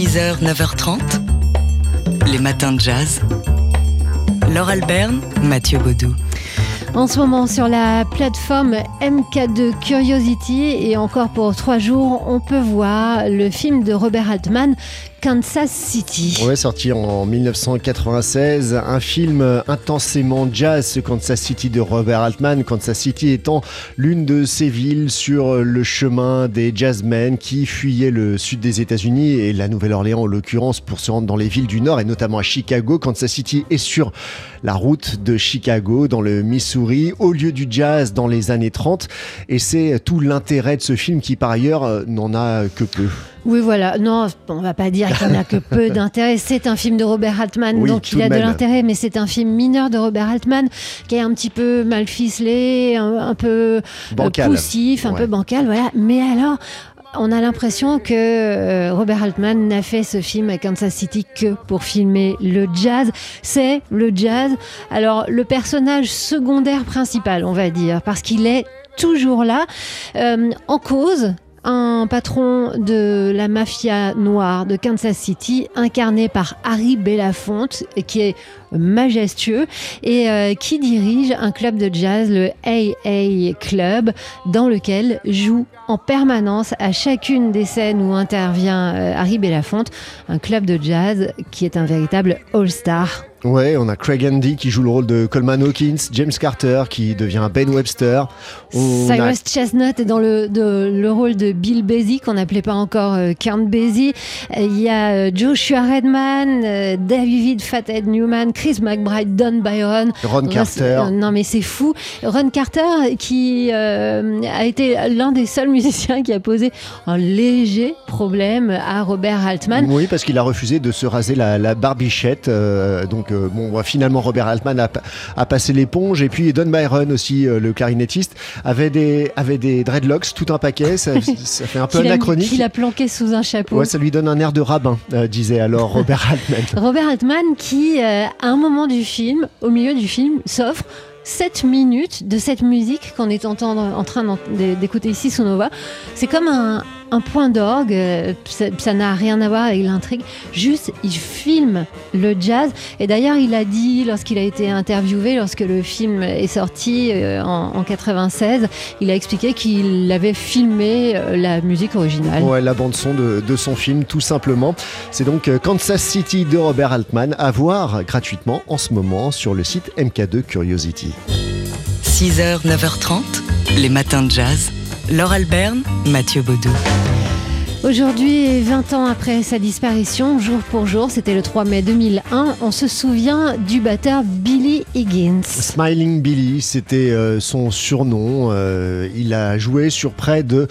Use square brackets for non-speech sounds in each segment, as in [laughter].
6h, 9h30, les matins de jazz. Laure Alberne, Mathieu Baudou. En ce moment, sur la plateforme MK2 Curiosity, et encore pour trois jours, on peut voir le film de Robert Altman, Kansas City. Ouais, sorti en 1996, un film intensément jazz, ce Kansas City de Robert Altman. Kansas City étant l'une de ces villes sur le chemin des jazzmen qui fuyaient le sud des États-Unis et la Nouvelle-Orléans en l'occurrence pour se rendre dans les villes du Nord et notamment à Chicago. Kansas City est sur la route de Chicago dans le Missouri au lieu du jazz dans les années 30 et c'est tout l'intérêt de ce film qui par ailleurs n'en a que peu. Oui, voilà. Non, on va pas dire qu'il n'a que [laughs] peu d'intérêt. C'est un film de Robert Altman, Oui, donc il a de l'intérêt, mais c'est un film mineur de Robert Altman qui est un petit peu mal ficelé, un, un peu euh, Bancal. poussif, un Ouais. peu bancal, voilà. Mais alors. On a l'impression que euh, Robert Altman n'a fait ce film à Kansas City que pour filmer le jazz. C'est le jazz. Alors le personnage secondaire principal, on va dire, parce qu'il est toujours là, euh, en cause. Un patron de la mafia noire de Kansas City, incarné par Harry Belafonte, qui est majestueux et euh, qui dirige un club de jazz, le AA Club, dans lequel joue en permanence à chacune des scènes où intervient euh, Harry Belafonte, un club de jazz qui est un véritable all-star. Ouais, on a Craig Andy qui joue le rôle de Coleman Hawkins, James Carter qui devient Ben Webster. On a- Cyrus Chestnut est dans le, de- le rôle de Bill Basie, qu'on n'appelait pas encore euh, Count Basie. Il y a euh, Joshua Redman, euh, David Fathead Newman, Chris McBride, Don Byron. Ron Russ- Carter. euh, non mais c'est fou. Ron Carter qui euh, a été l'un des seuls musiciens qui a posé un léger problème à Robert Altman. Oui, parce qu'il a refusé de se raser la, la barbichette. euh, donc, euh, bon, ouais, finalement, Robert Altman a, a passé l'éponge. Et puis, Don Byron aussi, euh, le clarinettiste, avait des, avait des dreadlocks, tout un paquet. Ça, [laughs] ça fait un peu a, anachronique. qu'il a planqué sous un chapeau. Ouais, ça lui donne un air de rabbin, euh, disait alors [laughs] Robert Altman. Robert Altman qui, euh, à un moment du film, au milieu du film, s'offre 7 minutes de cette musique qu'on est en train d'écouter ici sous voix. C'est comme un, un point d'orgue, euh, ça n'a rien à voir avec l'intrigue, juste il filme le jazz. Et d'ailleurs il a dit, lorsqu'il a été interviewé, lorsque le film est sorti euh, en, en 96, il a expliqué qu'il avait filmé euh, la musique originale. Ouais, la bande-son de, de son film, tout simplement. C'est donc Kansas City de Robert Altman à voir gratuitement en ce moment sur le site MK2 Curiosity. 6h, 9h30, les matins de jazz. Laure Alberne, Mathieu Baudou. Aujourd'hui, 20 ans après sa disparition, jour pour jour, c'était le 3 mai 2001, on se souvient du batteur Billy Higgins. Smiling Billy, c'était euh, son surnom. Euh, il a joué sur près de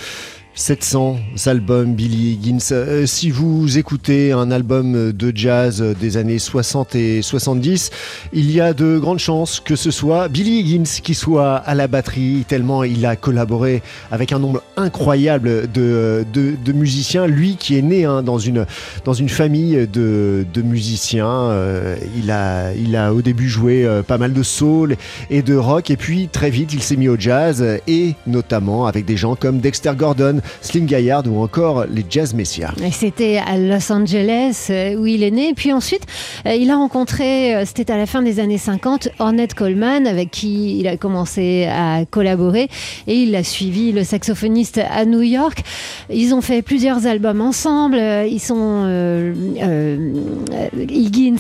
700 albums Billy Higgins. Euh, si vous écoutez un album de jazz des années 60 et 70, il y a de grandes chances que ce soit Billy Higgins qui soit à la batterie, tellement il a collaboré avec un nombre incroyable de, de, musiciens. Lui qui est né hein, dans, une, dans une famille de, de musiciens, euh, il, a, il a au début joué euh, pas mal de soul et de rock, et puis très vite il s'est mis au jazz, et notamment avec des gens comme Dexter Gordon, Slim Gaillard ou encore les Jazz Messiah. C'était à Los Angeles euh, où il est né. Puis ensuite, euh, il a rencontré, euh, c'était à la fin des années 50, Ornette Coleman, avec qui il a commencé à collaborer. Et il a suivi, le saxophoniste, à New York. Ils ont fait plusieurs albums ensemble. Ils sont. Higgins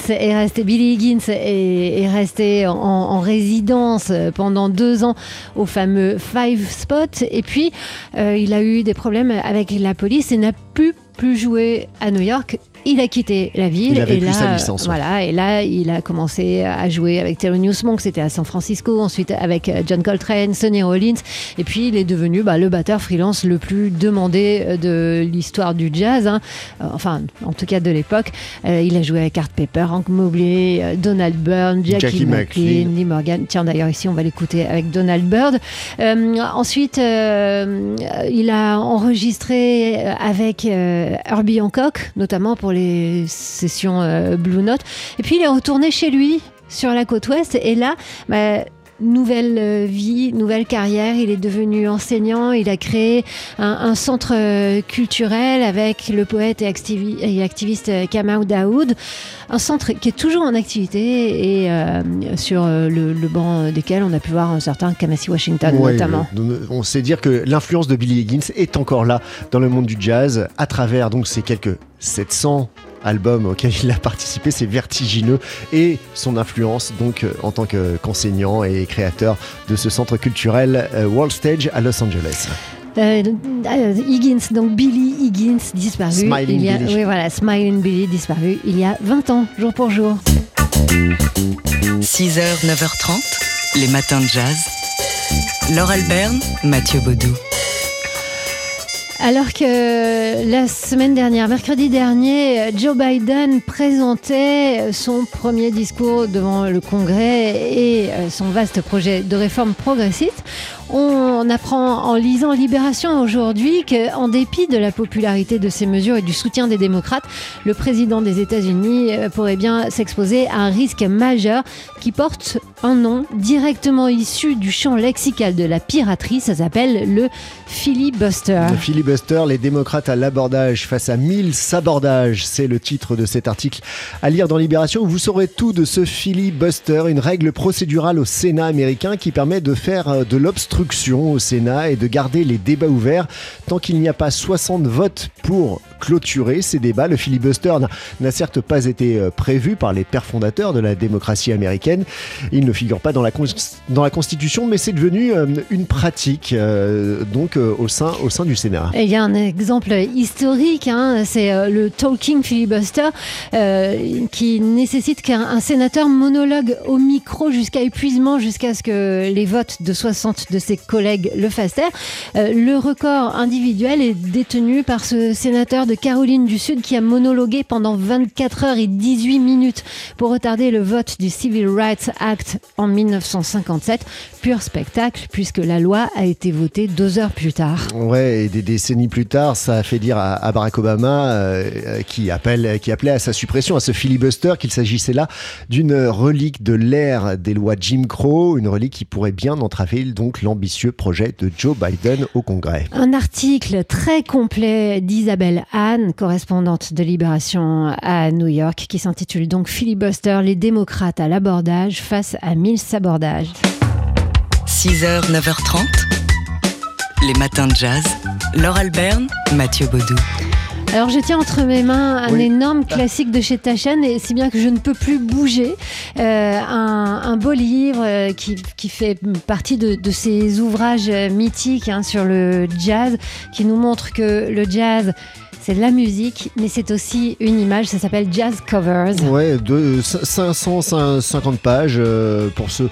Billy Higgins est, est resté en, en résidence pendant deux ans au fameux Five Spot. Et puis, il a eu des problèmes avec la police et n'a pu plus jouer à New York. Il a quitté la ville Il avait et là, sa licence, voilà, et là il a commencé à jouer avec Thelonious Monk, c'était à San Francisco, ensuite avec euh, John Coltrane, Sonny Rollins, et puis il est devenu bah, le batteur freelance le plus demandé euh, de l'histoire du jazz, hein. Euh, enfin en tout cas de l'époque. Euh, il a joué avec Art Pepper, Hank Mobley, Donald Byrne, Jackie, Jackie McLean. Lee Morgan. Tiens d'ailleurs ici on va l'écouter avec Donald Byrd. Euh, ensuite euh, il a enregistré avec Herbie Hancock, notamment pour les sessions euh, Blue Note. Et puis il est retourné chez lui sur la côte ouest et là, bah, nouvelle vie, nouvelle carrière. Il est devenu enseignant. Il a créé un, centre culturel avec le poète et, activiste Kamau Daoud. Un centre qui est toujours en activité et sur le, banc desquels on a pu voir un certain Kamasi Washington notamment. On sait dire que l'influence de Billy Higgins est encore là dans le monde du jazz à travers donc ces quelques 700 albums auxquels il a participé, c'est vertigineux et son influence donc euh, en tant qu'enseignant et créateur de ce centre culturel euh, World Stage à Los Angeles. Euh, Higgins, donc Billy Higgins, disparu. Smiling il y a, Billy. Oui, voilà, Smiling Billy, disparu il y a 20 ans, jour pour jour. 6h, 9h30, les matins de jazz. Laure Alberne, Mathieu Baudou. Alors que la semaine dernière, mercredi dernier, Joe Biden présentait son premier discours devant le Congrès et son vaste projet de réforme progressiste, on apprend en lisant Libération aujourd'hui qu'en dépit de la popularité de ces mesures et du soutien des démocrates, le président des États-Unis euh, pourrait bien s'exposer à un risque majeur qui porte un nom directement issu du champ lexical de la piraterie. Ça s'appelle le filibuster. Le filibuster, les démocrates à l'abordage face à mille sabordages. C'est le titre de cet article à lire dans Libération. Vous saurez tout de ce filibuster, une règle procédurale au Sénat américain qui permet de faire euh, de l'obstruction au Sénat et de garder les débats ouverts tant qu'il n'y a pas 60 votes pour clôturer ces débats. Le filibuster n'a certes pas été euh, prévu par les pères fondateurs de la démocratie américaine. Il ne figure pas dans la, dans la Constitution, mais c'est devenu euh, une pratique euh, donc au, sein, au sein du Sénat. il y a un exemple historique, hein, c'est le talking filibuster qui nécessite qu'un sénateur monologue au micro jusqu'à épuisement, jusqu'à ce que les votes de 60 de ses collègues le fassent taire. le record individuel est détenu par ce sénateur de Caroline du Sud qui a monologué pendant 24 heures et 18 minutes pour retarder le vote du Civil Rights Act en 1957. Pur spectacle puisque la loi a été votée deux heures plus tard. Ouais, et des décennies plus tard, ça a fait dire à, Barack Obama euh, qui, appelle, qui appelait à sa suppression, à ce filibuster, qu'il s'agissait là d'une relique de l'ère des lois Jim Crow, une relique qui pourrait bien entraver donc l'ambitieux projet de Joe Biden au Congrès. Un article très complet d'Isabelle Anne, correspondante de Libération à New York, qui s'intitule donc Filibuster, les démocrates à l'abordage face à mille sabordages. 6h, 9h30, les matins de jazz. Laure Alberne, Mathieu Baudou. Alors je tiens entre mes mains un énorme classique de chez Tachen et si bien que je ne peux plus bouger. Euh, un, beau livre euh, qui, fait partie de, ces ouvrages mythiques hein, sur le jazz qui nous montre que le jazz c'est de la musique, mais c'est aussi une image. Ça s'appelle Jazz Covers. Ouais, de 550 pages euh, pour ce,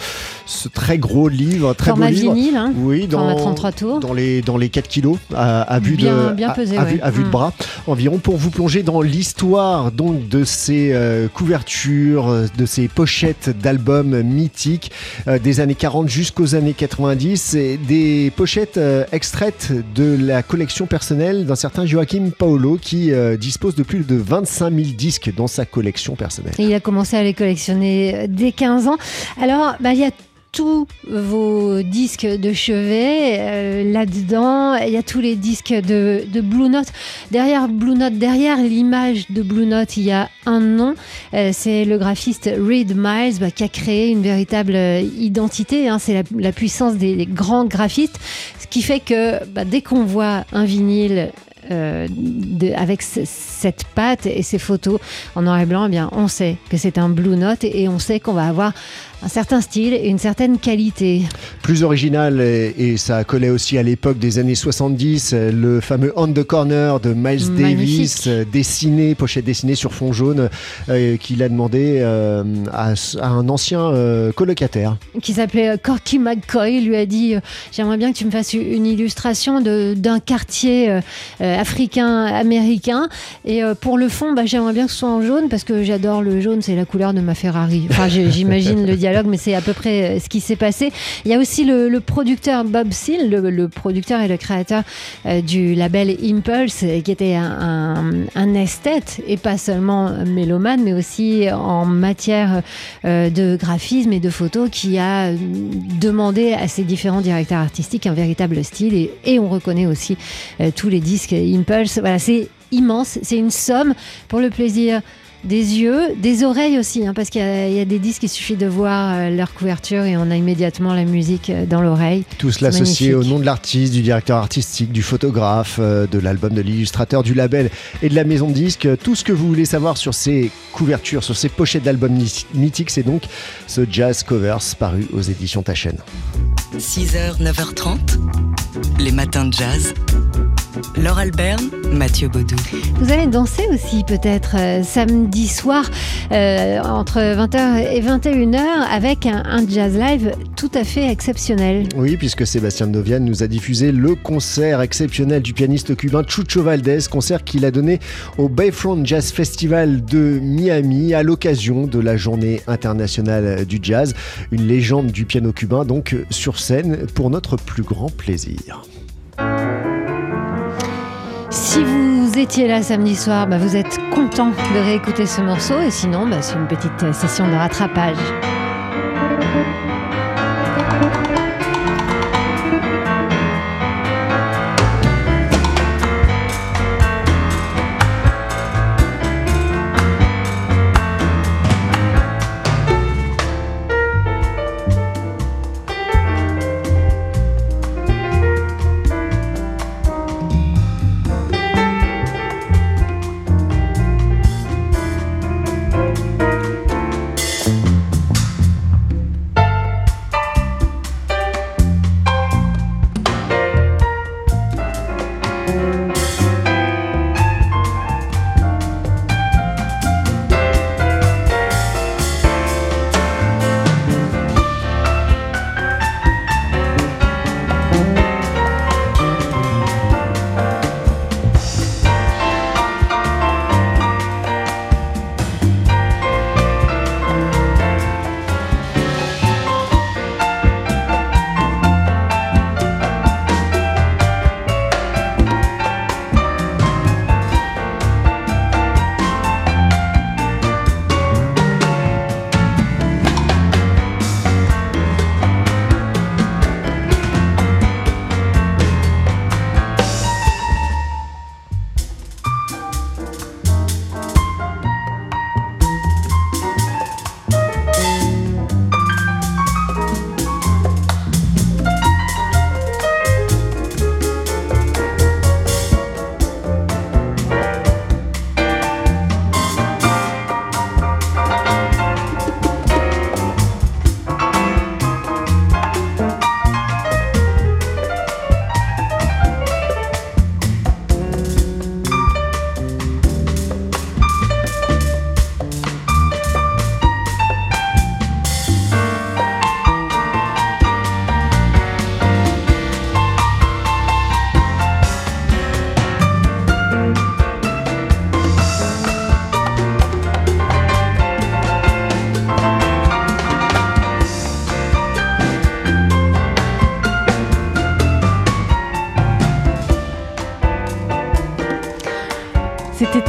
ce très gros livre, très Format beau livre. vinyle, hein, oui, dans, 33 tours. Dans les, dans les 4 kilos à, vue, de, bien pesé, à, vue, de bras environ pour vous plonger dans l'histoire donc de ces euh, couvertures, de ces pochettes d'albums mythiques euh, des années 40 jusqu'aux années 90 et des pochettes extraites de la collection personnelle d'un certain Joachim Paolo qui euh, dispose de plus de 25 000 disques dans sa collection personnelle. il a commencé à les collectionner euh, dès 15 ans. Alors, bah, il y a tous vos disques de chevet euh, là-dedans. Il y a tous les disques de, Blue Note. Derrière Blue Note, derrière l'image de Blue Note, il y a un nom. c'est le graphiste Reed Miles bah, qui a créé une véritable identité. Hein. C'est la, puissance des, grands graphistes. Ce qui fait que bah, dès qu'on voit un vinyle euh, avec cette patte et ces photos en noir et blanc, eh bien, on sait que c'est un Blue Note et on sait qu'on va avoir un certain style et une certaine qualité. Plus original, et, ça collait aussi à l'époque des années 70, le fameux On the Corner de Miles Davis, dessiné, pochette dessinée sur fond jaune, euh, qu'il a demandé euh, à, un ancien euh, colocataire. Qui s'appelait Corky McCoy, lui a dit J'aimerais bien que tu me fasses une illustration d'un quartier africain-américain. Et pour le fond, bah, j'aimerais bien que ce soit en jaune parce que j'adore le jaune, c'est la couleur de ma Ferrari. Enfin, j'imagine le mais c'est à peu près ce qui s'est passé. Il y a aussi le, producteur Bob Seal, le, producteur et le créateur du label Impulse, qui était un, esthète et pas seulement mélomane, mais aussi en matière de graphisme et de photos, qui a demandé à ses différents directeurs artistiques un véritable style et on reconnaît aussi tous les disques Impulse. Voilà, c'est immense. C'est une somme pour le plaisir des yeux, des oreilles aussi, hein, parce qu'il y, a des disques, il suffit de voir euh, leur couverture et on a immédiatement la musique euh, dans l'oreille. Tout cela associé au nom de l'artiste, du directeur artistique, du photographe, euh, de l'album, de l'illustrateur, du label et de la maison de disques. Tout ce que vous voulez savoir sur ces couvertures, sur ces pochettes d'albums mythiques, c'est donc ce Jazz Covers paru aux éditions Tachen. 6h, 9h30, les matins de jazz. Laure Albert, Mathieu Baudou. Vous allez danser aussi peut-être euh, samedi soir euh, entre 20h et 21h avec un, jazz live tout à fait exceptionnel. Oui, puisque Sébastien Novian nous a diffusé le concert exceptionnel du pianiste cubain Chucho Valdez, concert qu'il a donné au Bayfront Jazz Festival de Miami à l'occasion de la journée internationale du jazz. Une légende du piano cubain donc sur scène pour notre plus grand plaisir. Si vous étiez là samedi soir, bah, vous êtes content de réécouter ce morceau et sinon, bah, c'est une petite session de rattrapage.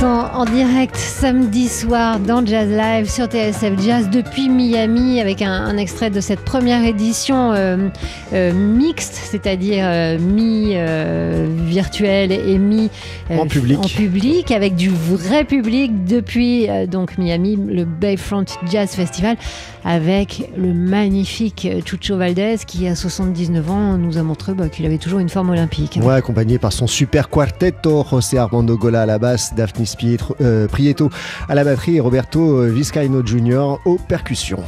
En, direct samedi soir dans Jazz Live sur TSF Jazz depuis Miami avec un, extrait de cette première édition euh, euh, mixte, c'est-à-dire euh, mi-virtuel et mi en public. en, public. avec du vrai public depuis donc Miami, le Bayfront Jazz Festival avec le magnifique Chucho Valdez qui à 79 ans nous a montré bah, qu'il avait toujours une forme olympique. Ouais, accompagné par son super quartetto, José Armando Gola à la basse, Daphne euh, Prieto à la batterie et Roberto Vizcaino Jr. aux percussions.